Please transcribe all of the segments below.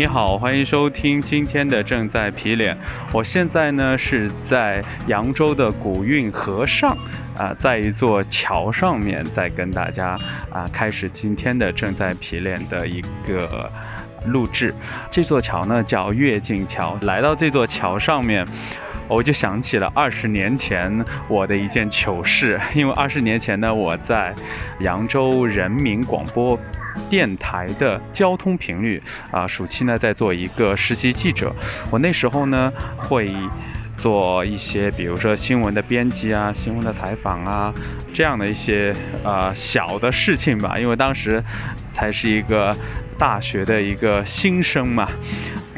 你好，欢迎收听今天的正在皮脸。我现在呢是在扬州的古运河上，啊，在一座桥上面，在跟大家啊开始今天的正在皮脸的一个录制。这座桥呢叫跃进桥。来到这座桥上面，我就想起了二十年前我的一件糗事。因为二十年前呢，我在扬州人民广播。电台的交通频率啊，暑期呢在做一个实习记者。我那时候呢会做一些，比如说新闻的编辑啊、新闻的采访啊这样的一些呃小的事情吧。因为当时才是一个大学的一个新生嘛。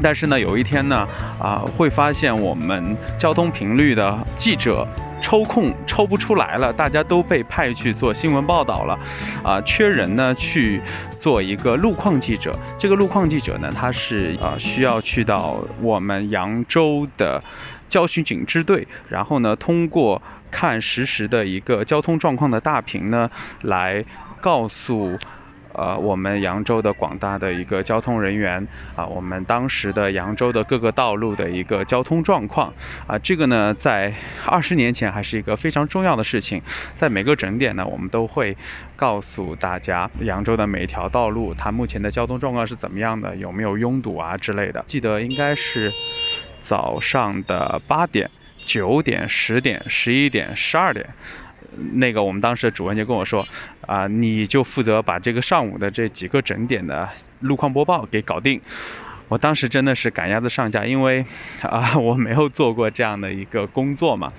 但是呢，有一天呢啊会发现我们交通频率的记者。抽空抽不出来了，大家都被派去做新闻报道了，啊，缺人呢去做一个路况记者。这个路况记者呢，他是啊需要去到我们扬州的交巡警支队，然后呢通过看实时的一个交通状况的大屏呢，来告诉。呃，我们扬州的广大的一个交通人员啊，我们当时的扬州的各个道路的一个交通状况啊，这个呢，在二十年前还是一个非常重要的事情。在每个整点呢，我们都会告诉大家扬州的每一条道路它目前的交通状况是怎么样的，有没有拥堵啊之类的。记得应该是早上的八点、九点、十点、十一点、十二点。那个我们当时的主任就跟我说，啊，你就负责把这个上午的这几个整点的路况播报给搞定。我当时真的是赶鸭子上架，因为啊我没有做过这样的一个工作嘛。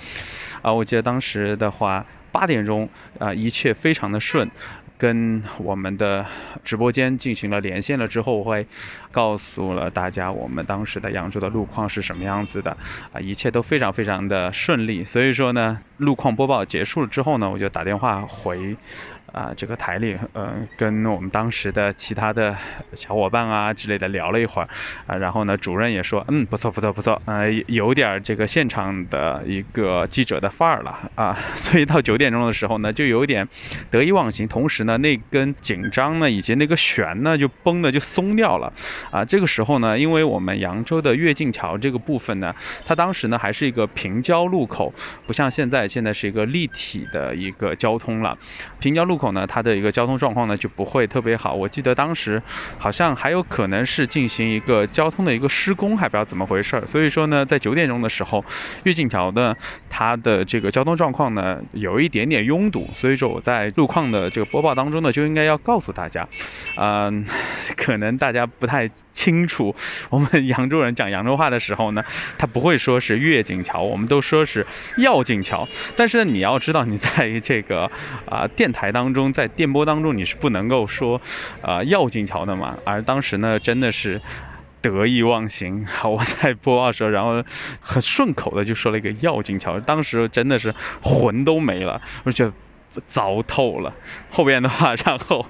啊，我记得当时的话，八点钟啊一切非常的顺。跟我们的直播间进行了连线了之后，会告诉了大家我们当时的扬州的路况是什么样子的啊，一切都非常非常的顺利。所以说呢，路况播报结束了之后呢，我就打电话回。啊，这个台里，嗯，跟我们当时的其他的小伙伴啊之类的聊了一会儿，啊，然后呢，主任也说，嗯，不错，不错，不错，呃，有点这个现场的一个记者的范儿了啊，所以到九点钟的时候呢，就有点得意忘形，同时呢，那根紧张呢，以及那个弦呢，就绷的就松掉了，啊，这个时候呢，因为我们扬州的跃进桥这个部分呢，它当时呢还是一个平交路口，不像现在，现在是一个立体的一个交通了，平交路口。口呢，它的一个交通状况呢就不会特别好。我记得当时好像还有可能是进行一个交通的一个施工，还不知道怎么回事儿。所以说呢，在九点钟的时候，越境桥的它的这个交通状况呢有一点点拥堵。所以说我在路况的这个播报当中呢，就应该要告诉大家，嗯，可能大家不太清楚，我们扬州人讲扬州话的时候呢，他不会说是越境桥，我们都说是要境桥。但是呢，你要知道，你在这个啊电台当。中在电波当中你是不能够说，啊要进桥的嘛，而当时呢真的是得意忘形，我在播报时候，然后很顺口的就说了一个要进桥，当时真的是魂都没了，我觉得糟透了。后边的话，然后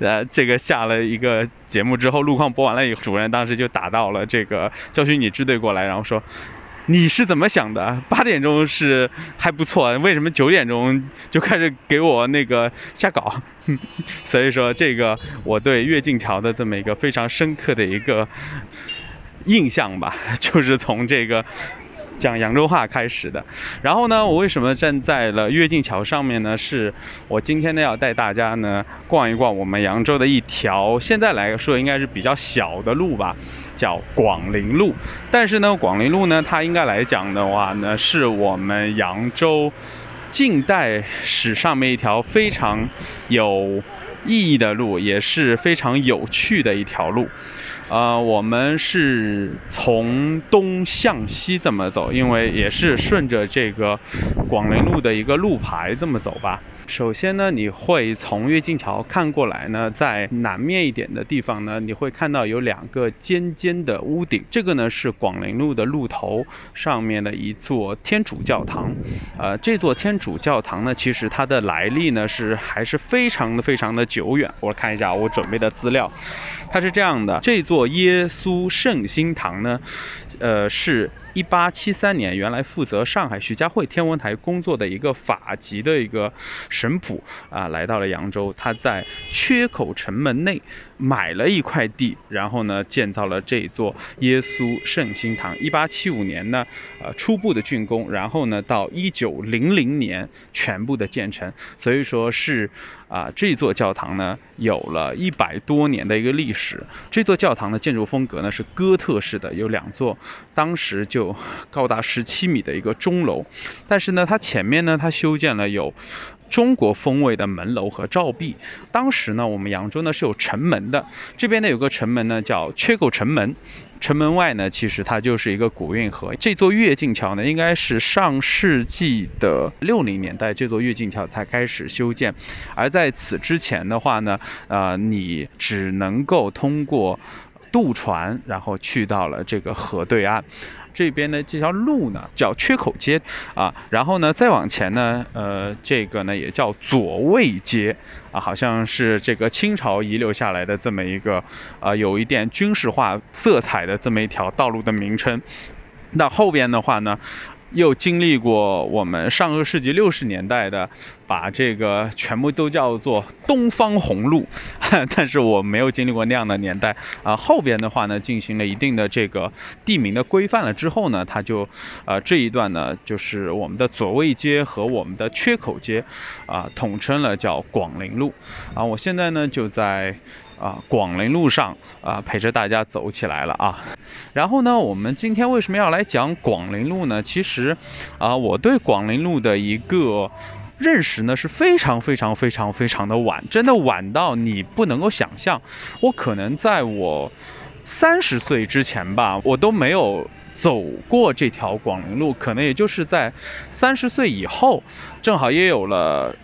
呃这个下了一个节目之后，路况播完了以后，主任当时就打到了这个教训你支队过来，然后说。你是怎么想的？八点钟是还不错，为什么九点钟就开始给我那个瞎搞？所以说，这个我对跃进桥的这么一个非常深刻的一个印象吧，就是从这个。讲扬州话开始的，然后呢，我为什么站在了跃进桥上面呢？是我今天呢要带大家呢逛一逛我们扬州的一条，现在来说应该是比较小的路吧，叫广陵路。但是呢，广陵路呢，它应该来讲的话呢，是我们扬州近代史上面一条非常有意义的路，也是非常有趣的一条路。呃，我们是从东向西这么走，因为也是顺着这个广陵路的一个路牌这么走吧。首先呢，你会从跃进桥看过来呢，在南面一点的地方呢，你会看到有两个尖尖的屋顶，这个呢是广陵路的路头上面的一座天主教堂。呃，这座天主教堂呢，其实它的来历呢是还是非常的非常的久远。我看一下我准备的资料，它是这样的：这座耶稣圣心堂呢，呃是。一八七三年，原来负责上海徐家汇天文台工作的一个法籍的一个神甫啊，来到了扬州。他在缺口城门内买了一块地，然后呢，建造了这座耶稣圣心堂。一八七五年呢，呃，初步的竣工，然后呢，到一九零零年全部的建成。所以说是啊，这座教堂呢，有了一百多年的一个历史。这座教堂的建筑风格呢是哥特式的，有两座，当时就高达十七米的一个钟楼。但是呢，它前面呢，它修建了有中国风味的门楼和照壁。当时呢，我们扬州呢是有城门的，这边呢有个城门呢叫缺口城门。城门外呢，其实它就是一个古运河。这座越境桥呢，应该是上世纪的六零年代，这座越境桥才开始修建。而在此之前的话呢，呃，你只能够通过渡船，然后去到了这个河对岸。这边的，这条路呢叫缺口街啊，然后呢再往前呢，呃，这个呢也叫左卫街啊，好像是这个清朝遗留下来的这么一个，呃，有一点军事化色彩的这么一条道路的名称。那后边的话呢？又经历过我们上个世纪六十年代的，把这个全部都叫做东方红路，但是我没有经历过那样的年代啊。后边的话呢，进行了一定的这个地名的规范了之后呢，它就，呃，这一段呢，就是我们的左卫街和我们的缺口街，啊，统称了叫广陵路，啊，我现在呢就在。啊，广陵路上啊，陪着大家走起来了啊。然后呢，我们今天为什么要来讲广陵路呢？其实，啊，我对广陵路的一个认识呢是非常非常非常非常的晚，真的晚到你不能够想象。我可能在我三十岁之前吧，我都没有走过这条广陵路，可能也就是在三十岁以后，正好也有了。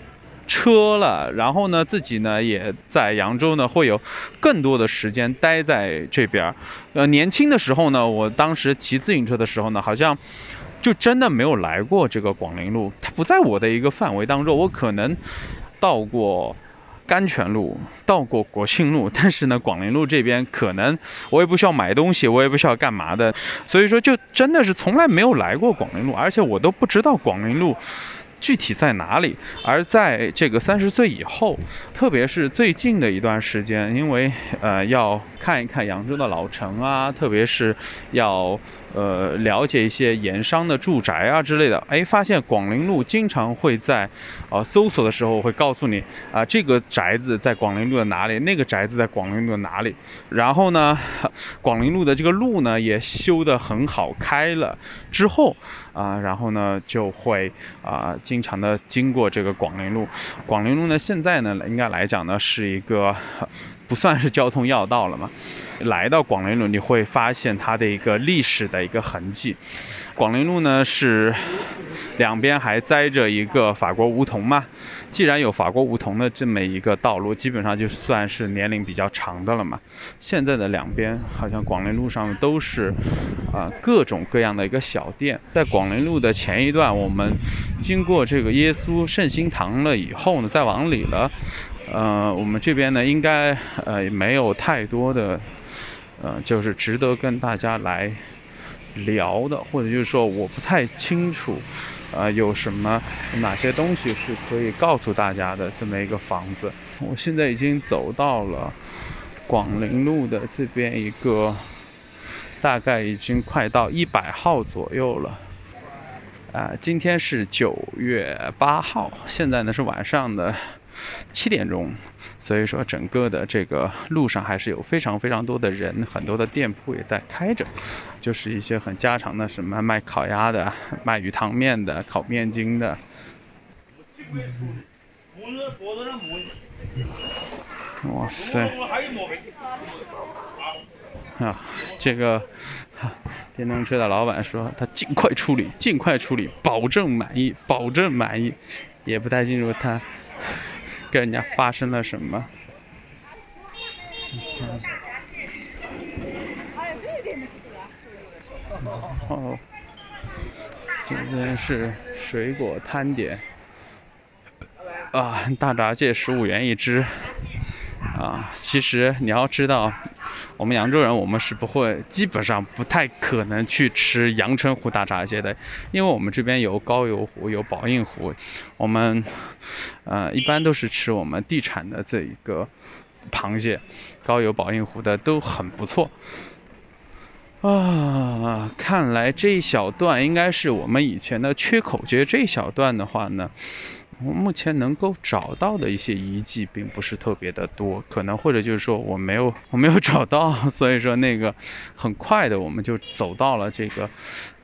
车了，然后呢，自己呢也在扬州呢，会有更多的时间待在这边。呃，年轻的时候呢，我当时骑自行车的时候呢，好像就真的没有来过这个广陵路，它不在我的一个范围当中。我可能到过甘泉路，到过国庆路，但是呢，广陵路这边可能我也不需要买东西，我也不需要干嘛的，所以说就真的是从来没有来过广陵路，而且我都不知道广陵路。具体在哪里？而在这个三十岁以后，特别是最近的一段时间，因为呃要看一看扬州的老城啊，特别是要呃了解一些盐商的住宅啊之类的，哎，发现广陵路经常会在呃搜索的时候会告诉你啊，这个宅子在广陵路的哪里，那个宅子在广陵路的哪里。然后呢，广陵路的这个路呢也修得很好，开了之后啊，然后呢就会啊。经常的经过这个广陵路，广陵路呢，现在呢，应该来讲呢，是一个不算是交通要道了嘛。来到广陵路，你会发现它的一个历史的一个痕迹。广陵路呢是两边还栽着一个法国梧桐嘛。既然有法国梧桐的这么一个道路，基本上就算是年龄比较长的了嘛。现在的两边好像广陵路上都是啊各种各样的一个小店。在广陵路的前一段，我们经过这个耶稣圣心堂了以后呢，再往里了，呃，我们这边呢应该呃没有太多的。呃，就是值得跟大家来聊的，或者就是说我不太清楚，呃，有什么哪些东西是可以告诉大家的这么一个房子。我现在已经走到了广陵路的这边一个，大概已经快到一百号左右了。啊，今天是九月八号，现在呢是晚上的。七点钟，所以说整个的这个路上还是有非常非常多的人，很多的店铺也在开着，就是一些很家常的，什么卖烤鸭的、卖鱼汤面的、烤面筋的。哇塞！啊，这个电动车的老板说他尽快处理，尽快处理，保证满意，保证满意。也不太清楚他。跟人家发生了什么？哦，这边是水果摊点啊，大闸蟹十五元一只，啊，其实你要知道，我们扬州人，我们是不会，基本上不太可能去吃阳澄湖大闸蟹的，因为我们这边有高邮湖，有宝应湖，我们，呃，一般都是吃我们地产的这一个螃蟹，高邮、宝应湖的都很不错。啊，看来这一小段应该是我们以前的缺口觉得，这一小段的话呢。我目前能够找到的一些遗迹并不是特别的多，可能或者就是说我没有我没有找到，所以说那个很快的我们就走到了这个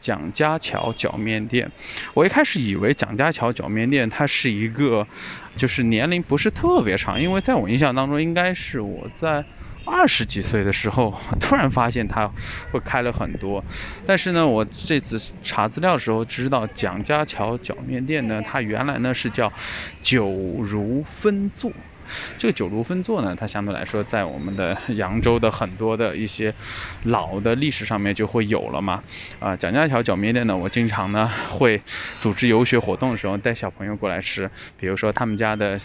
蒋家桥脚面店。我一开始以为蒋家桥脚面店它是一个就是年龄不是特别长，因为在我印象当中应该是我在。二十几岁的时候，突然发现它会开了很多，但是呢，我这次查资料的时候知道蒋家桥脚面店呢，它原来呢是叫九如分座。这个九如分座呢，它相对来说在我们的 扬州的很多的一些老的历史上面就会有了嘛。啊，蒋家桥脚面店呢，我经常呢 会组织游学活动的时候带小朋友过来吃，比如说他们家的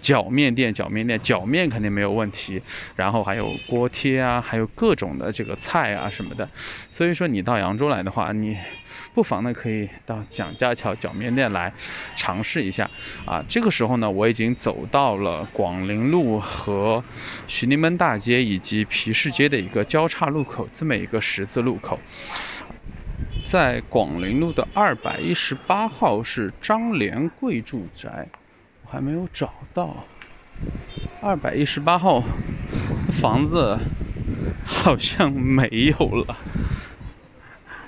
脚面店，脚面店脚面肯定没有问题，然后还有锅贴啊，还有各种的这个菜啊什么的。所以说你到扬州来的话，你。不妨呢，可以到蒋家桥脚面店来尝试一下啊。这个时候呢，我已经走到了广陵路和徐宁门大街以及皮市街的一个交叉路口，这么一个十字路口。在广陵路的二百一十八号是张连贵住宅，我还没有找到。二百一十八号房子好像没有了。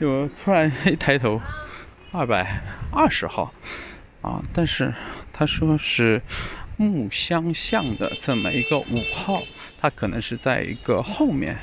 我突然一抬头，二百二十号啊！但是他说是木香巷的这么一个五号，他可能是在一个后面。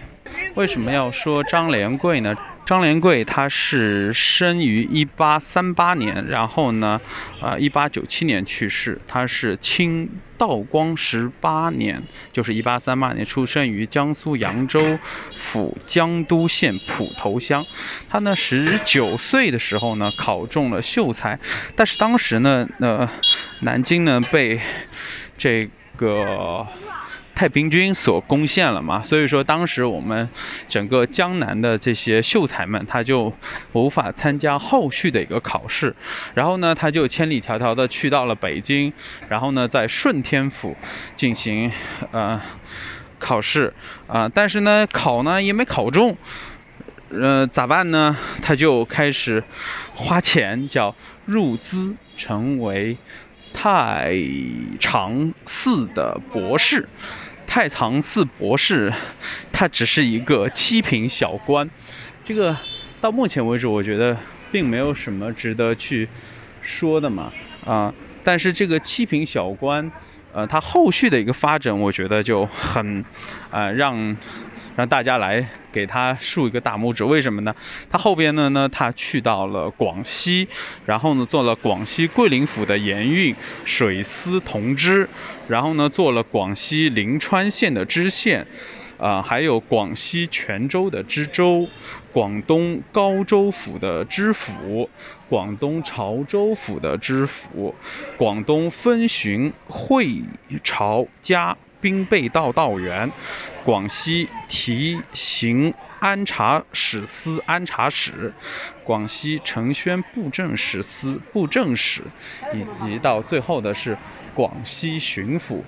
为什么要说张连贵呢？张连贵他是生于一八三八年，然后呢，呃，一八九七年去世。他是清道光十八年，就是一八三八年出生于江苏扬州府江都县浦头乡。他呢，十九岁的时候呢，考中了秀才，但是当时呢，呃，南京呢被这个。太平军所攻陷了嘛，所以说当时我们整个江南的这些秀才们，他就无法参加后续的一个考试，然后呢，他就千里迢迢的去到了北京，然后呢，在顺天府进行呃考试啊，但是呢，考呢也没考中，呃，咋办呢？他就开始花钱叫入资，成为太常寺的博士。太常寺博士，他只是一个七品小官，这个到目前为止，我觉得并没有什么值得去说的嘛，啊，但是这个七品小官，呃，他后续的一个发展，我觉得就很，呃，让。让大家来给他竖一个大拇指，为什么呢？他后边呢呢，他去到了广西，然后呢做了广西桂林府的盐运水司同知，然后呢做了广西临川县的知县，啊，还有广西泉州的知州，广东高州府的知府，广东潮州府的知府，广东分巡会朝家。兵备道道员，广西提刑安察使司安察使，广西承宣布政使司布政使，以及到最后的是广西巡抚。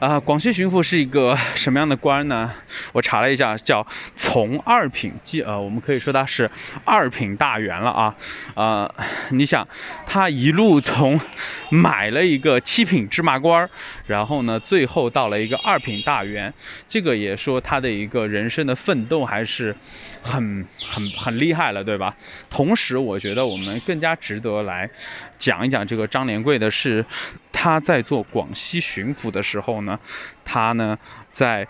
啊，广西巡抚是一个什么样的官呢？我查了一下，叫从二品，即呃，我们可以说他是二品大员了啊。呃，你想，他一路从买了一个七品芝麻官，然后呢，最后到了一个二品大员，这个也说他的一个人生的奋斗还是很很很厉害了，对吧？同时，我觉得我们更加值得来讲一讲这个张连贵的是。他在做广西巡抚的时候呢，他呢在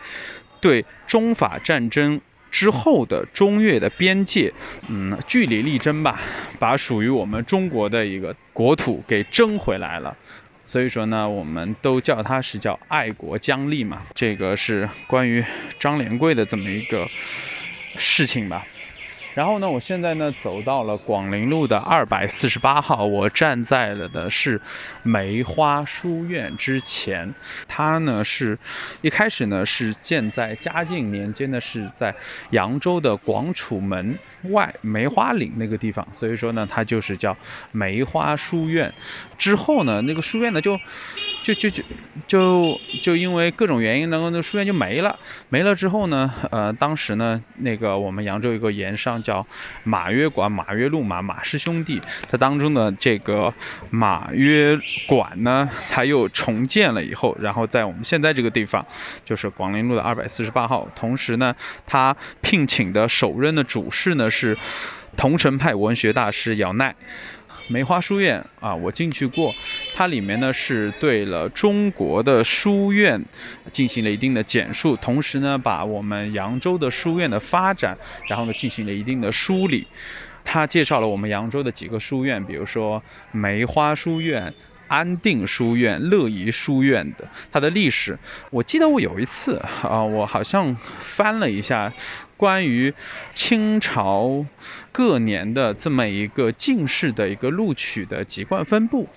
对中法战争之后的中越的边界，嗯，据理力争吧，把属于我们中国的一个国土给争回来了。所以说呢，我们都叫他是叫爱国将吏嘛。这个是关于张连贵的这么一个事情吧。然后呢，我现在呢走到了广陵路的二百四十八号，我站在了的是梅花书院之前。它呢是一开始呢是建在嘉靖年间呢是在扬州的广楚门外梅花岭那个地方，所以说呢它就是叫梅花书院。之后呢那个书院呢就就就就就就因为各种原因，呢，那书院就没了。没了之后呢，呃，当时呢那个我们扬州有个盐商。叫马约馆，马约路马马氏兄弟，他当中的这个马约馆呢，他又重建了以后，然后在我们现在这个地方，就是广陵路的二百四十八号。同时呢，他聘请的首任的主事呢是桐城派文学大师姚鼐。梅花书院啊，我进去过，它里面呢是对了中国的书院进行了一定的简述，同时呢把我们扬州的书院的发展，然后呢进行了一定的梳理。他介绍了我们扬州的几个书院，比如说梅花书院。安定书院、乐怡书院的它的历史，我记得我有一次啊，我好像翻了一下关于清朝各年的这么一个进士的一个录取的籍贯分布。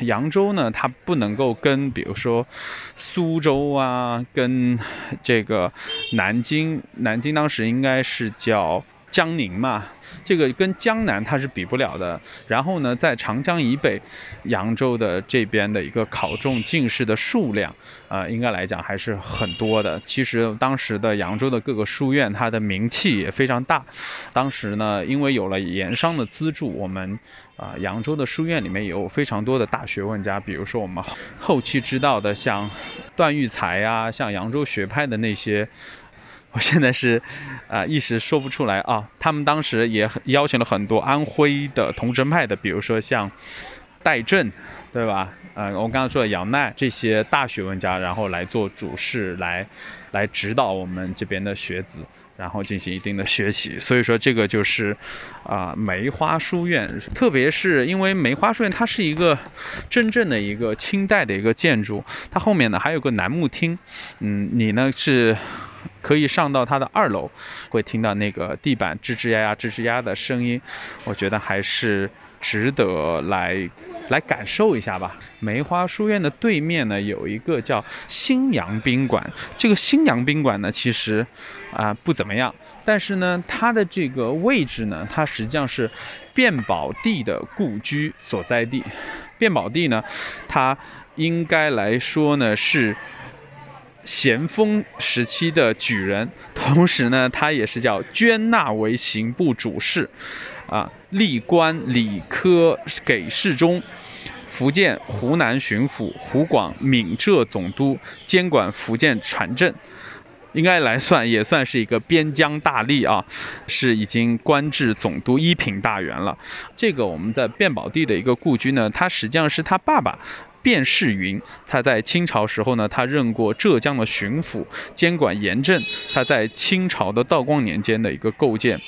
扬州呢，它不能够跟比如说苏州啊，跟这个南京，南京当时应该是叫。江宁嘛，这个跟江南它是比不了的。然后呢，在长江以北，扬州的这边的一个考中进士的数量，啊，应该来讲还是很多的。其实当时的扬州的各个书院，它的名气也非常大。当时呢，因为有了盐商的资助，我们啊，扬州的书院里面有非常多的大学问家，比如说我们后期知道的像段玉裁啊，像扬州学派的那些。我现在是，啊，一时说不出来啊。他们当时也邀请了很多安徽的桐城派的，比如说像戴震，对吧？呃，我刚刚说的杨鼐这些大学问家，然后来做主事，来来指导我们这边的学子，然后进行一定的学习。所以说，这个就是啊，梅花书院，特别是因为梅花书院它是一个真正的一个清代的一个建筑，它后面呢还有个楠木厅，嗯，你呢是。可以上到它的二楼，会听到那个地板吱吱呀呀、吱吱呀的声音，我觉得还是值得来来感受一下吧。梅花书院的对面呢，有一个叫新阳宾馆。这个新阳宾馆呢，其实啊不怎么样，但是呢，它的这个位置呢，它实际上是卞宝娣的故居所在地。卞宝娣呢，他应该来说呢是。咸丰时期的举人，同时呢，他也是叫捐纳为刑部主事，啊，历官礼科给事中，福建、湖南巡抚、湖广、闽浙总督，监管福建船政，应该来算也算是一个边疆大吏啊，是已经官至总督一品大员了。这个我们在卞宝帝的一个故居呢，他实际上是他爸爸。卞世云，他在清朝时候呢，他任过浙江的巡抚，监管盐政。他在清朝的道光年间的一个构建，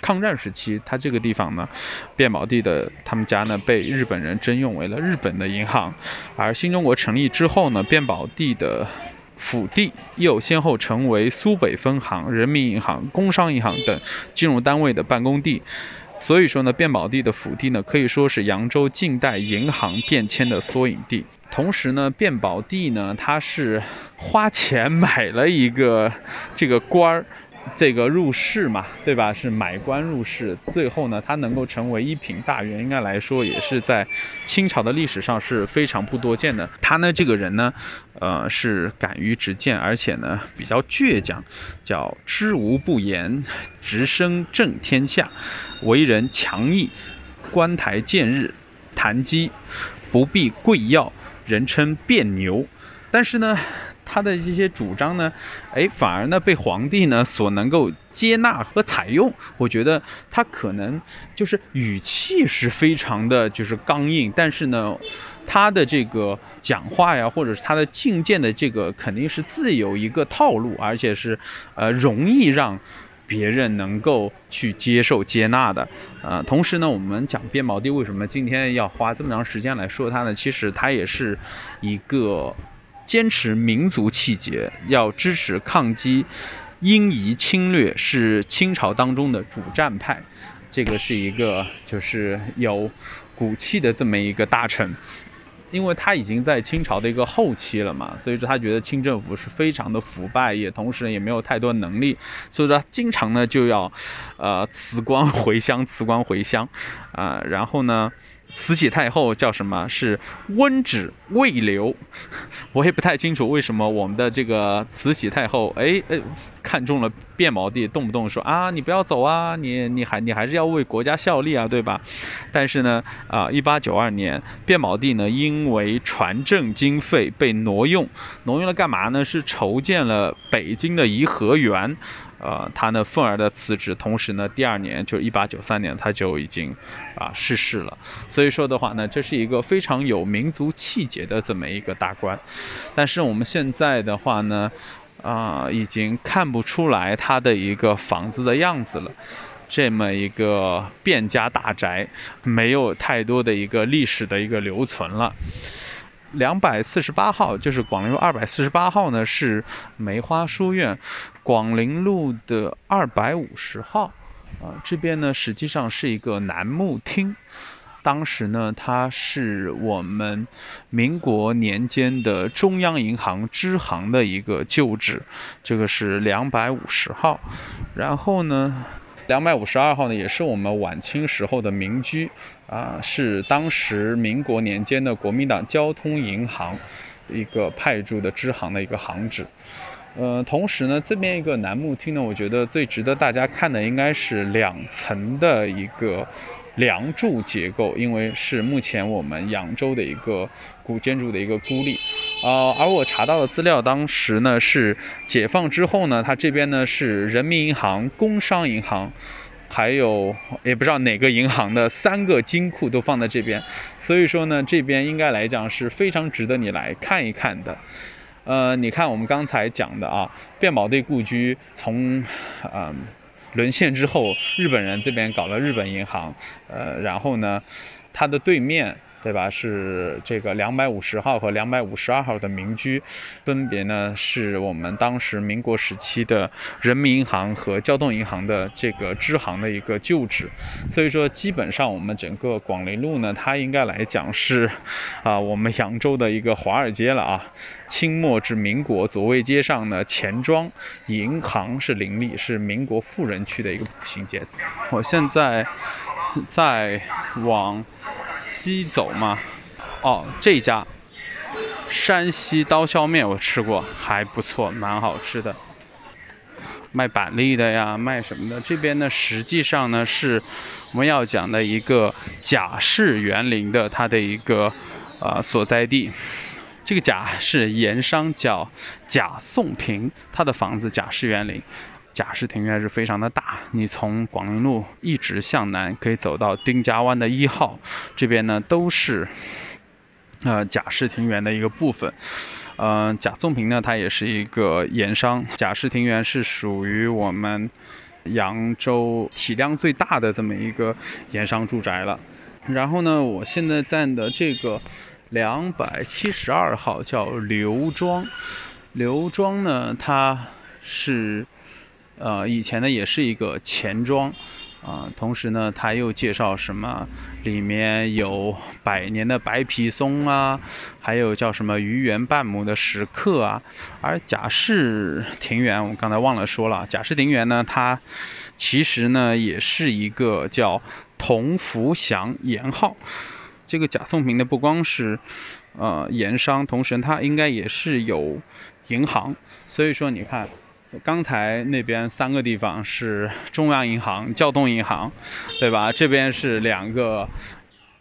抗战时期，他这个地方呢，卞宝娣的他们家呢被日本人征用为了日本的银行。而新中国成立之后呢，卞宝娣的府地又先后成为苏北分行、人民银行、工商银行等金融单位的办公地。所以说呢，卞宝地的府地呢，可以说是扬州近代银行变迁的缩影地。同时呢，卞宝地呢，他是花钱买了一个这个官儿。这个入仕嘛，对吧？是买官入仕，最后呢，他能够成为一品大员，应该来说也是在清朝的历史上是非常不多见的。他呢，这个人呢，呃，是敢于直谏，而且呢比较倔强，叫知无不言，直升正天下，为人强毅，观台见日，谈机不必贵要，人称变牛。但是呢。他的这些主张呢，哎，反而呢被皇帝呢所能够接纳和采用。我觉得他可能就是语气是非常的就是刚硬，但是呢，他的这个讲话呀，或者是他的进谏的这个肯定是自有一个套路，而且是呃容易让别人能够去接受接纳的。呃，同时呢，我们讲卞宝娣为什么今天要花这么长时间来说他呢？其实他也是一个。坚持民族气节，要支持抗击英夷侵略是清朝当中的主战派，这个是一个就是有骨气的这么一个大臣。因为他已经在清朝的一个后期了嘛，所以说他觉得清政府是非常的腐败，也同时也没有太多能力，所以说经常呢就要，呃辞官回乡，辞官回乡，啊，然后呢。慈禧太后叫什么？是温旨未留，我也不太清楚为什么我们的这个慈禧太后，哎哎，看中了变毛帝，动不动说啊，你不要走啊，你你还你还是要为国家效力啊，对吧？但是呢，啊，一八九二年，变毛帝呢，因为船政经费被挪用，挪用了干嘛呢？是筹建了北京的颐和园。呃，他呢愤而的辞职，同时呢，第二年就一八九三年，他就已经啊逝世了。所以说的话呢，这是一个非常有民族气节的这么一个大官。但是我们现在的话呢，啊，已经看不出来他的一个房子的样子了。这么一个卞家大宅，没有太多的一个历史的一个留存了。两百四十八号就是广陵路二百四十八号呢，是梅花书院。广陵路的二百五十号，啊，这边呢实际上是一个楠木厅。当时呢，它是我们民国年间的中央银行支行的一个旧址。这个是两百五十号。然后呢，两百五十二号呢，也是我们晚清时候的民居，啊，是当时民国年间的国民党交通银行一个派驻的支行的一个行址。呃，同时呢，这边一个楠木厅呢，我觉得最值得大家看的应该是两层的一个梁柱结构，因为是目前我们扬州的一个古建筑的一个孤立。啊，而我查到的资料，当时呢是解放之后呢，它这边呢是人民银行、工商银行，还有也不知道哪个银行的三个金库都放在这边，所以说呢，这边应该来讲是非常值得你来看一看的。呃，你看我们刚才讲的啊，卞宝队故居从，嗯，沦陷之后，日本人这边搞了日本银行，呃，然后呢，它的对面。对吧？是这个两百五十号和两百五十二号的民居，分别呢是我们当时民国时期的人民银行和交通银行的这个支行的一个旧址。所以说，基本上我们整个广陵路呢，它应该来讲是，啊，我们扬州的一个华尔街了啊。清末至民国，左卫街上呢，钱庄、银行是林立，是民国富人区的一个步行街。我现在在往。西走嘛，哦，这家山西刀削面我吃过，还不错，蛮好吃的。卖板栗的呀，卖什么的？这边呢，实际上呢是我们要讲的一个贾氏园林的它的一个呃所在地。这个贾是盐商叫贾宋平，他的房子贾氏园林。贾氏庭园是非常的大，你从广陵路一直向南，可以走到丁家湾的一号，这边呢都是，呃贾氏庭园的一个部分。嗯，贾宋平呢，他也是一个盐商。贾氏庭园是属于我们扬州体量最大的这么一个盐商住宅了。然后呢，我现在站的这个两百七十二号叫刘庄，刘庄呢，它是。呃，以前呢也是一个钱庄，啊，同时呢他又介绍什么，里面有百年的白皮松啊，还有叫什么鱼园半亩的石刻啊。而贾氏庭园，我刚才忘了说了，贾氏庭园呢，它其实呢也是一个叫同福祥盐号。这个贾宋平的不光是呃盐商，同时他应该也是有银行，所以说你看。刚才那边三个地方是中央银行、交通银行，对吧？这边是两个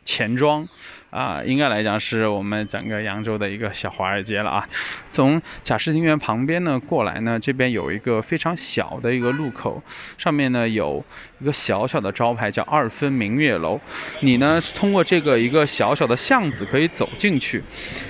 钱庄。啊，应该来讲是我们整个扬州的一个小华尔街了啊。从贾氏庭园旁边呢过来呢，这边有一个非常小的一个路口，上面呢有一个小小的招牌叫二分明月楼。你呢是通过这个一个小小的巷子可以走进去。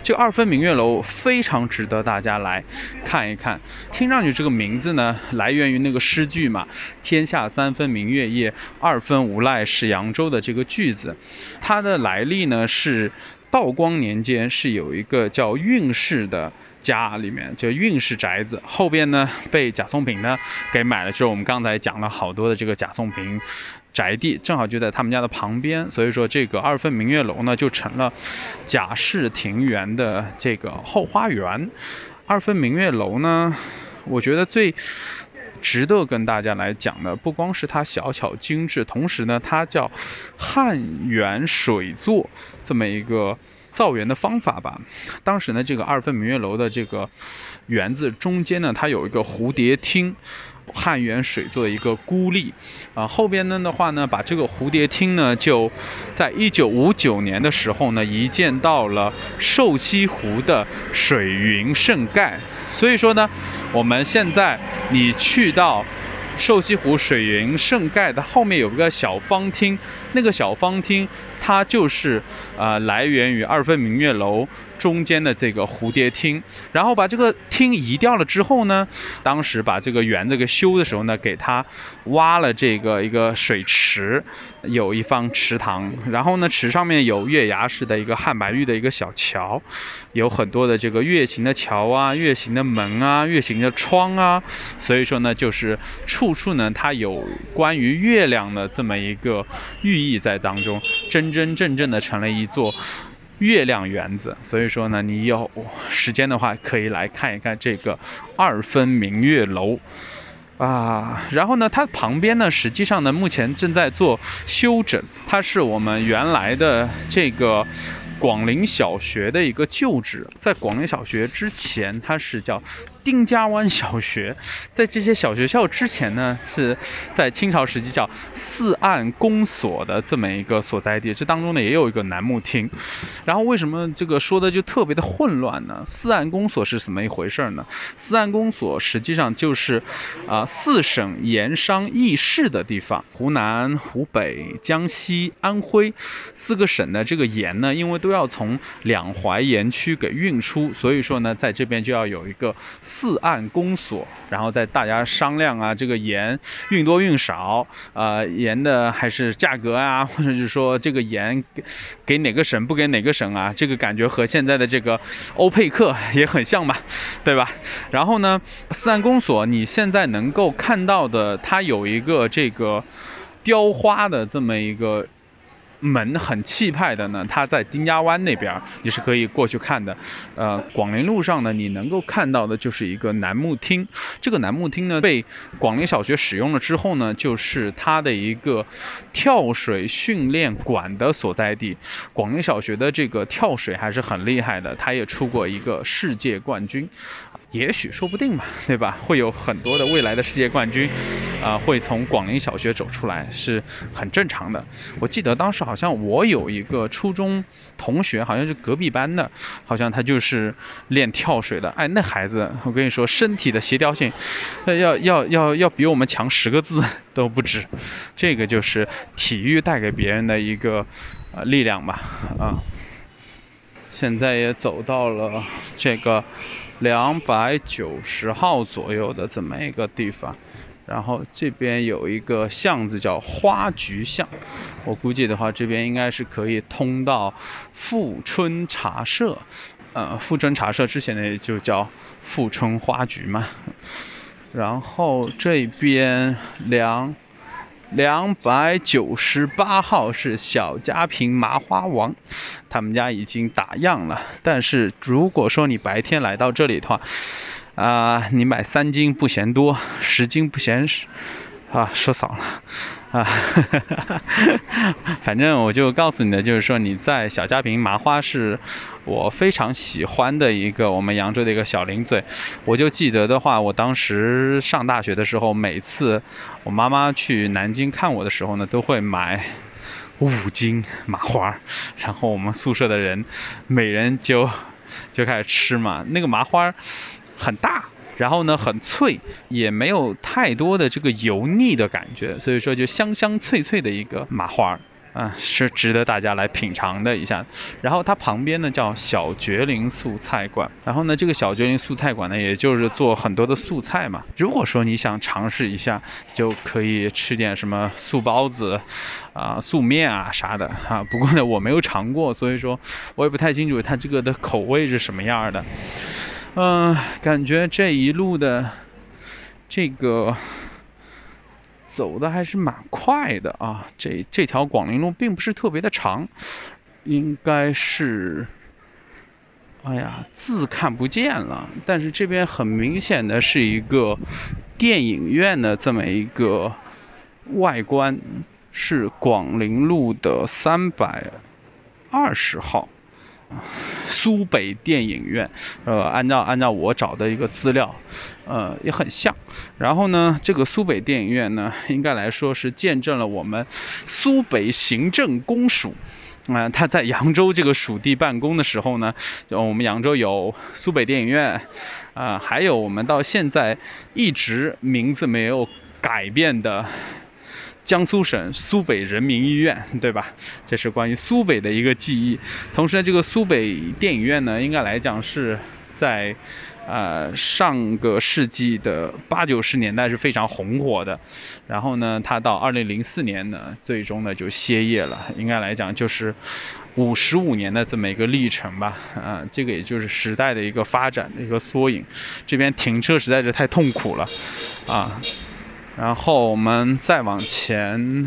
这个二分明月楼非常值得大家来看一看。听上去这个名字呢来源于那个诗句嘛，“天下三分明月夜，二分无赖是扬州”的这个句子。它的来历呢是。是道光年间是有一个叫运氏的家，里面就运氏宅子，后边呢被贾松平呢给买了，就是我们刚才讲了好多的这个贾松平宅地，正好就在他们家的旁边，所以说这个二分明月楼呢就成了贾氏庭园的这个后花园。二分明月楼呢，我觉得最。值得跟大家来讲的，不光是它小巧精致，同时呢，它叫汉源水作这么一个造园的方法吧。当时呢，这个二分明月楼的这个园子中间呢，它有一个蝴蝶厅，汉源水做一个孤立。啊，后边呢的话呢，把这个蝴蝶厅呢，就在一九五九年的时候呢，移建到了瘦西湖的水云胜盖。所以说呢，我们现在你去到瘦西湖水云胜盖的后面有个小方厅，那个小方厅它就是呃来源于二分明月楼。中间的这个蝴蝶厅，然后把这个厅移掉了之后呢，当时把这个园子给修的时候呢，给它挖了这个一个水池，有一方池塘，然后呢，池上面有月牙式的一个汉白玉的一个小桥，有很多的这个月形的桥啊、月形的门啊、月形的窗啊，所以说呢，就是处处呢，它有关于月亮的这么一个寓意在当中，真真正正的成了一座。月亮园子，所以说呢，你有时间的话可以来看一看这个二分明月楼啊。然后呢，它旁边呢，实际上呢，目前正在做修整，它是我们原来的这个。广陵小学的一个旧址，在广陵小学之前，它是叫丁家湾小学。在这些小学校之前呢，是在清朝时期叫四岸公所的这么一个所在地。这当中呢，也有一个楠木厅。然后为什么这个说的就特别的混乱呢？四岸公所是怎么一回事呢？四岸公所实际上就是啊，四省盐商议事的地方，湖南、湖北、江西、安徽四个省的这个盐呢，因为都都要从两淮盐区给运出，所以说呢，在这边就要有一个四岸公所，然后在大家商量啊，这个盐运多运少，呃，盐的还是价格啊，或者是说这个盐给哪个省不给哪个省啊，这个感觉和现在的这个欧佩克也很像嘛，对吧？然后呢，四岸公所你现在能够看到的，它有一个这个雕花的这么一个。门很气派的呢，它在丁家湾那边，你是可以过去看的。呃，广陵路上呢，你能够看到的就是一个楠木厅。这个楠木厅呢，被广陵小学使用了之后呢，就是它的一个跳水训练馆的所在地。广陵小学的这个跳水还是很厉害的，它也出过一个世界冠军。也许说不定嘛，对吧？会有很多的未来的世界冠军，啊，会从广陵小学走出来，是很正常的。我记得当时好像我有一个初中同学，好像是隔壁班的，好像他就是练跳水的。哎，那孩子，我跟你说，身体的协调性，那要要要要比我们强十个字都不止。这个就是体育带给别人的一个呃力量吧，啊。现在也走到了这个。两百九十号左右的这么一个地方，然后这边有一个巷子叫花菊巷，我估计的话，这边应该是可以通到富春茶社，呃，富春茶社之前呢就叫富春花菊嘛，然后这边两。两百九十八号是小家平麻花王，他们家已经打烊了。但是如果说你白天来到这里的话，啊，你买三斤不嫌多，十斤不嫌少。啊，说少了，啊，反正我就告诉你的，就是说你在小家坪麻花是我非常喜欢的一个我们扬州的一个小零嘴。我就记得的话，我当时上大学的时候，每次我妈妈去南京看我的时候呢，都会买五斤麻花，然后我们宿舍的人每人就就开始吃嘛，那个麻花很大。然后呢，很脆，也没有太多的这个油腻的感觉，所以说就香香脆脆的一个麻花儿啊，是值得大家来品尝的一下。然后它旁边呢叫小绝灵素菜馆，然后呢这个小绝灵素菜馆呢，也就是做很多的素菜嘛。如果说你想尝试一下，就可以吃点什么素包子啊、素面啊啥的啊。不过呢我没有尝过，所以说我也不太清楚它这个的口味是什么样的。嗯，感觉这一路的这个。走的还是蛮快的啊，这这条广陵路并不是特别的长，应该是，哎呀，字看不见了，但是这边很明显的是一个电影院的这么一个外观，是广陵路的三百二十号。苏北电影院，呃，按照按照我找的一个资料，呃，也很像。然后呢，这个苏北电影院呢，应该来说是见证了我们苏北行政公署，啊，他在扬州这个属地办公的时候呢，就我们扬州有苏北电影院，啊，还有我们到现在一直名字没有改变的。江苏省苏北人民医院，对吧？这是关于苏北的一个记忆。同时呢，这个苏北电影院呢，应该来讲是在，呃，上个世纪的八九十年代是非常红火的。然后呢，它到二零零四年呢，最终呢就歇业了。应该来讲就是五十五年的这么一个历程吧。啊，这个也就是时代的一个发展的一个缩影。这边停车实在是太痛苦了，啊。然后我们再往前，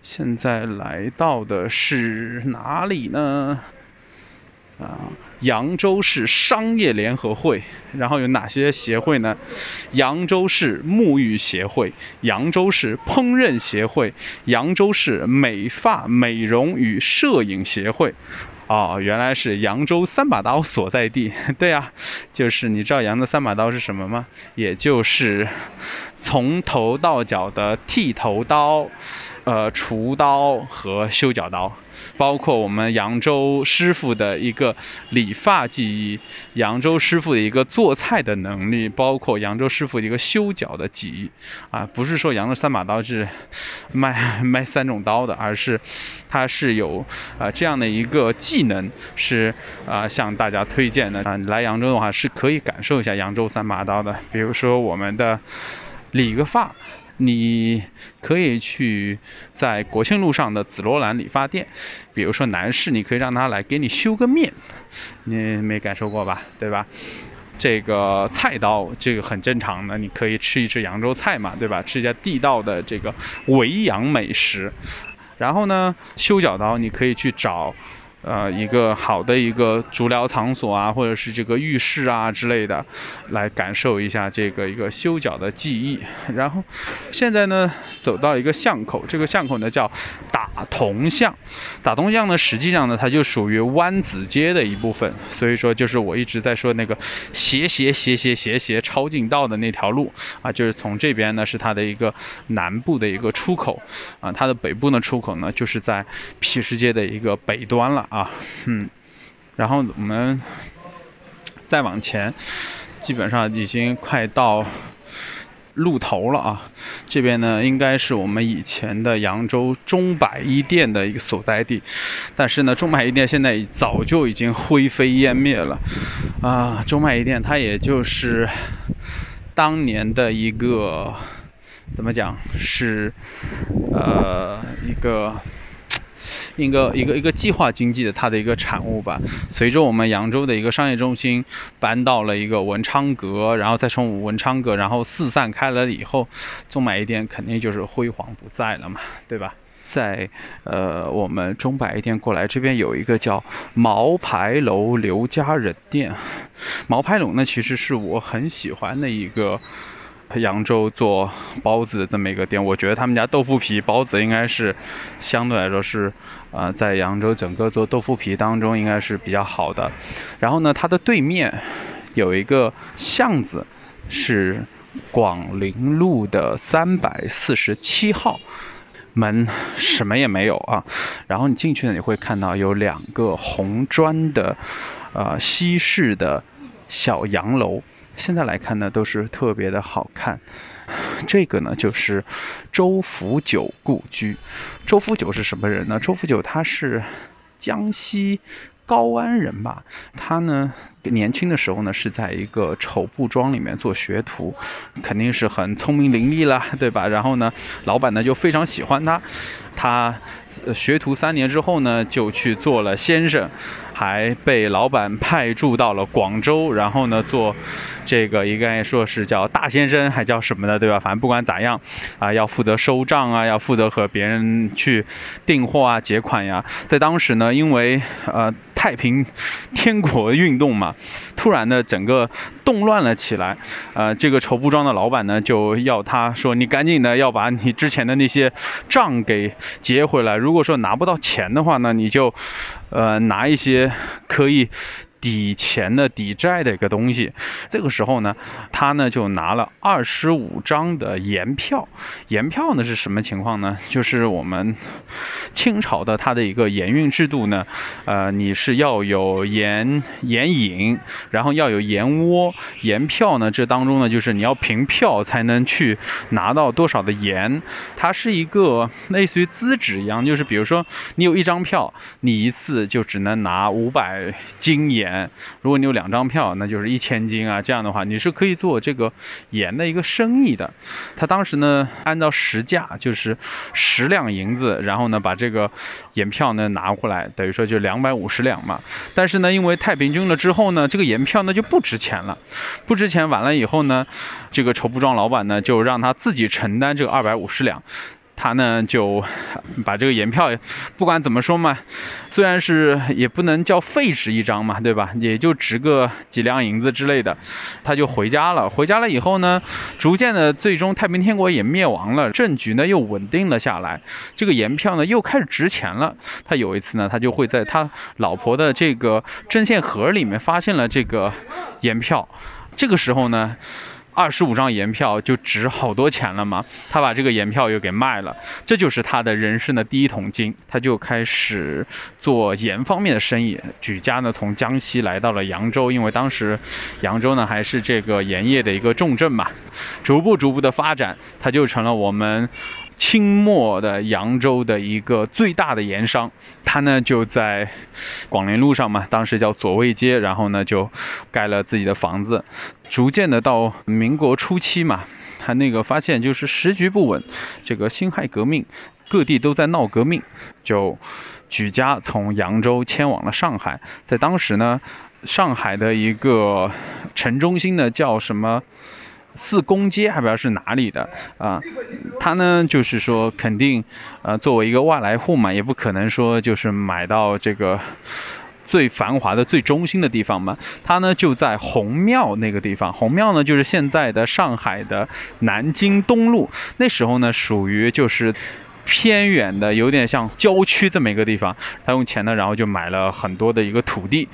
现在来到的是哪里呢？啊，扬州市商业联合会。然后有哪些协会呢？扬州市沐浴协会、扬州市烹饪协会、扬州市美发美容与摄影协会。哦，原来是扬州三把刀所在地。对啊，就是你知道扬州三把刀是什么吗？也就是从头到脚的剃头刀。呃，厨刀和修脚刀，包括我们扬州师傅的一个理发技艺，扬州师傅的一个做菜的能力，包括扬州师傅一个修脚的技艺，啊，不是说扬州三把刀是卖 卖三种刀的，而是它是有啊这样的一个技能，是啊向大家推荐的啊，来扬州的话是可以感受一下扬州三把刀的，比如说我们的理个发。你可以去在国庆路上的紫罗兰理发店，比如说男士，你可以让他来给你修个面，你没感受过吧？对吧？这个菜刀，这个很正常的，你可以吃一吃扬州菜嘛，对吧？吃一下地道的这个维扬美食。然后呢，修脚刀，你可以去找。呃，一个好的一个足疗场所啊，或者是这个浴室啊之类的，来感受一下这个一个修脚的技艺。然后，现在呢，走到一个巷口，这个巷口呢叫打铜巷。打铜巷呢，实际上呢，它就属于湾子街的一部分。所以说，就是我一直在说那个斜斜斜斜斜斜超近道的那条路啊，就是从这边呢是它的一个南部的一个出口啊，它的北部呢出口呢就是在皮市街的一个北端了。啊，嗯，然后我们再往前，基本上已经快到路头了啊。这边呢，应该是我们以前的扬州中百一店的一个所在地，但是呢，中百一店现在早就已经灰飞烟灭了啊。中百一店它也就是当年的一个怎么讲是呃一个。一个一个一个计划经济的它的一个产物吧。随着我们扬州的一个商业中心搬到了一个文昌阁，然后再从文昌阁然后四散开了以后，中百一店肯定就是辉煌不在了嘛，对吧？在呃我们中百一店过来这边有一个叫毛牌楼刘家人店，毛牌楼呢其实是我很喜欢的一个。扬州做包子的这么一个店，我觉得他们家豆腐皮包子应该是相对来说是，呃，在扬州整个做豆腐皮当中应该是比较好的。然后呢，它的对面有一个巷子，是广陵路的三百四十七号门，什么也没有啊。然后你进去呢，你会看到有两个红砖的，呃，西式的小洋楼。现在来看呢，都是特别的好看。这个呢，就是周福九故居。周福九是什么人呢？周福九他是江西高安人吧？他呢？年轻的时候呢，是在一个绸布庄里面做学徒，肯定是很聪明伶俐了，对吧？然后呢，老板呢就非常喜欢他，他学徒三年之后呢，就去做了先生，还被老板派驻到了广州，然后呢做这个应该说是叫大先生，还叫什么的，对吧？反正不管咋样，啊，要负责收账啊，要负责和别人去订货啊、结款呀。在当时呢，因为呃太平天国运动嘛。突然的，整个动乱了起来，呃，这个绸布庄的老板呢，就要他说，你赶紧的要把你之前的那些账给结回来。如果说拿不到钱的话呢，你就，呃，拿一些可以。抵钱的抵债的一个东西，这个时候呢，他呢就拿了二十五张的盐票。盐票呢是什么情况呢？就是我们清朝的它的一个盐运制度呢，呃，你是要有盐盐引，然后要有盐窝。盐票呢，这当中呢就是你要凭票才能去拿到多少的盐。它是一个类似于资质一样，就是比如说你有一张票，你一次就只能拿五百斤盐。如果你有两张票，那就是一千斤啊。这样的话，你是可以做这个盐的一个生意的。他当时呢，按照实价就是十两银子，然后呢把这个盐票呢拿过来，等于说就两百五十两嘛。但是呢，因为太平军了之后呢，这个盐票呢就不值钱了，不值钱完了以后呢，这个绸布庄老板呢就让他自己承担这个二百五十两。他呢就把这个盐票，不管怎么说嘛，虽然是也不能叫废纸一张嘛，对吧？也就值个几两银子之类的，他就回家了。回家了以后呢，逐渐的，最终太平天国也灭亡了，政局呢又稳定了下来，这个盐票呢又开始值钱了。他有一次呢，他就会在他老婆的这个针线盒里面发现了这个盐票，这个时候呢。二十五张盐票就值好多钱了嘛，他把这个盐票又给卖了，这就是他的人生的第一桶金，他就开始做盐方面的生意，举家呢从江西来到了扬州，因为当时扬州呢还是这个盐业的一个重镇嘛，逐步逐步的发展，他就成了我们。清末的扬州的一个最大的盐商，他呢就在广陵路上嘛，当时叫左卫街，然后呢就盖了自己的房子。逐渐的到民国初期嘛，他那个发现就是时局不稳，这个辛亥革命，各地都在闹革命，就举家从扬州迁往了上海。在当时呢，上海的一个城中心呢叫什么？四公街还不知道是哪里的啊，他呢就是说肯定，呃，作为一个外来户嘛，也不可能说就是买到这个最繁华的最中心的地方嘛。他呢就在红庙那个地方，红庙呢就是现在的上海的南京东路，那时候呢属于就是偏远的，有点像郊区这么一个地方。他用钱呢，然后就买了很多的一个土地。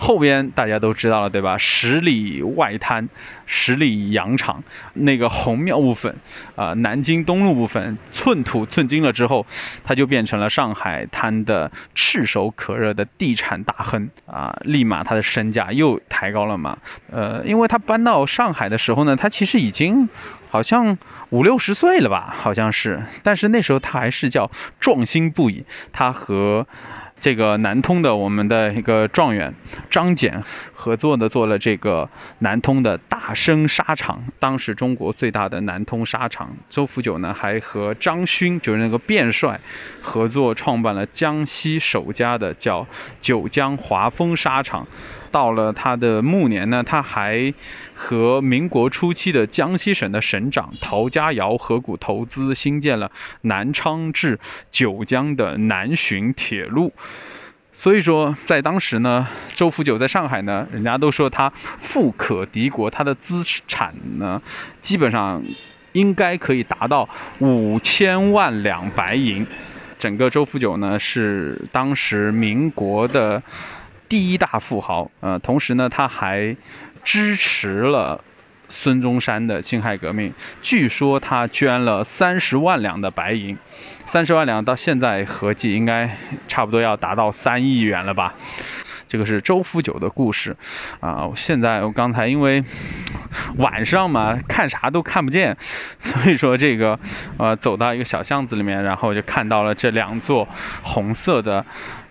后边大家都知道了，对吧？十里外滩，十里洋场，那个红庙部分，啊，南京东路部分，寸土寸金了之后，他就变成了上海滩的炙手可热的地产大亨啊！立马他的身价又抬高了嘛。呃，因为他搬到上海的时候呢，他其实已经好像五六十岁了吧，好像是，但是那时候他还是叫壮心不已，他和。这个南通的我们的一个状元张謇合作的做了这个南通的大生纱厂，当时中国最大的南通纱厂。周福九呢还和张勋，就是那个卞帅，合作创办了江西首家的叫九江华丰纱厂。到了他的暮年呢，他还和民国初期的江西省的省长陶家窑合股投资，兴建了南昌至九江的南浔铁路。所以说，在当时呢，周福九在上海呢，人家都说他富可敌国，他的资产呢，基本上应该可以达到五千万两白银。整个周福九呢，是当时民国的。第一大富豪，呃，同时呢，他还支持了孙中山的辛亥革命。据说他捐了三十万两的白银，三十万两到现在合计应该差不多要达到三亿元了吧。这个是周福九的故事啊。现在我刚才因为晚上嘛，看啥都看不见，所以说这个呃走到一个小巷子里面，然后就看到了这两座红色的。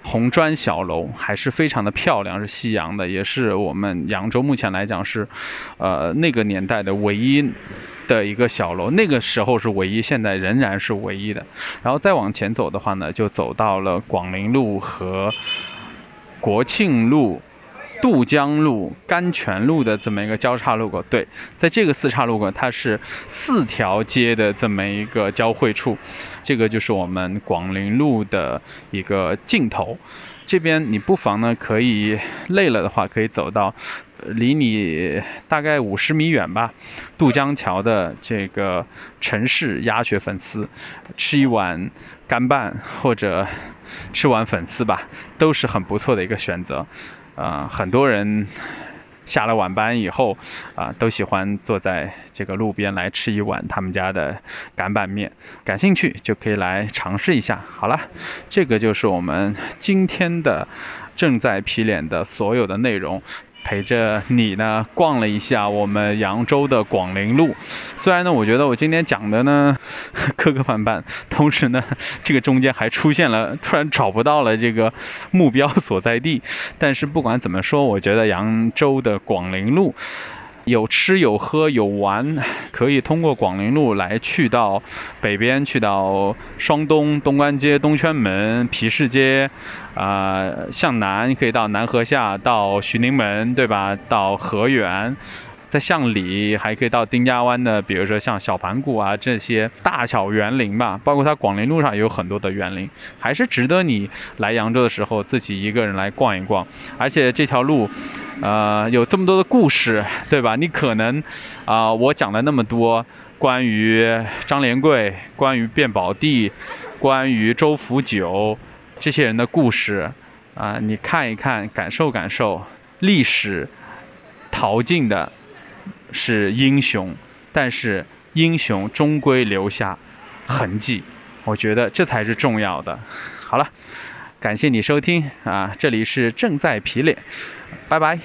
红砖小楼还是非常的漂亮，是西洋的，也是我们扬州目前来讲是，呃，那个年代的唯一的一个小楼。那个时候是唯一，现在仍然是唯一的。然后再往前走的话呢，就走到了广陵路和国庆路。渡江路、甘泉路的这么一个交叉路口，对，在这个四岔路口，它是四条街的这么一个交汇处，这个就是我们广陵路的一个尽头。这边你不妨呢，可以累了的话，可以走到离你大概五十米远吧，渡江桥的这个城市鸭血粉丝，吃一碗干拌或者吃碗粉丝吧，都是很不错的一个选择。啊，很多人下了晚班以后，啊，都喜欢坐在这个路边来吃一碗他们家的擀板面。感兴趣就可以来尝试一下。好了，这个就是我们今天的正在皮脸的所有的内容。陪着你呢，逛了一下我们扬州的广陵路。虽然呢，我觉得我今天讲的呢 磕磕绊绊，同时呢，这个中间还出现了突然找不到了这个目标所在地。但是不管怎么说，我觉得扬州的广陵路。有吃有喝有玩，可以通过广陵路来去到北边，去到双东、东关街、东圈门、皮市街，啊，向南可以到南河下，到徐宁门，对吧？到河源。在向里还可以到丁家湾的，比如说像小盘古啊这些大小园林吧，包括它广陵路上也有很多的园林，还是值得你来扬州的时候自己一个人来逛一逛。而且这条路，呃，有这么多的故事，对吧？你可能啊，我讲了那么多关于张连贵、关于卞宝娣、关于周福九这些人的故事啊，你看一看，感受感受历史淘尽的。是英雄，但是英雄终归留下痕迹，我觉得这才是重要的。好了，感谢你收听啊，这里是正在皮脸，拜拜。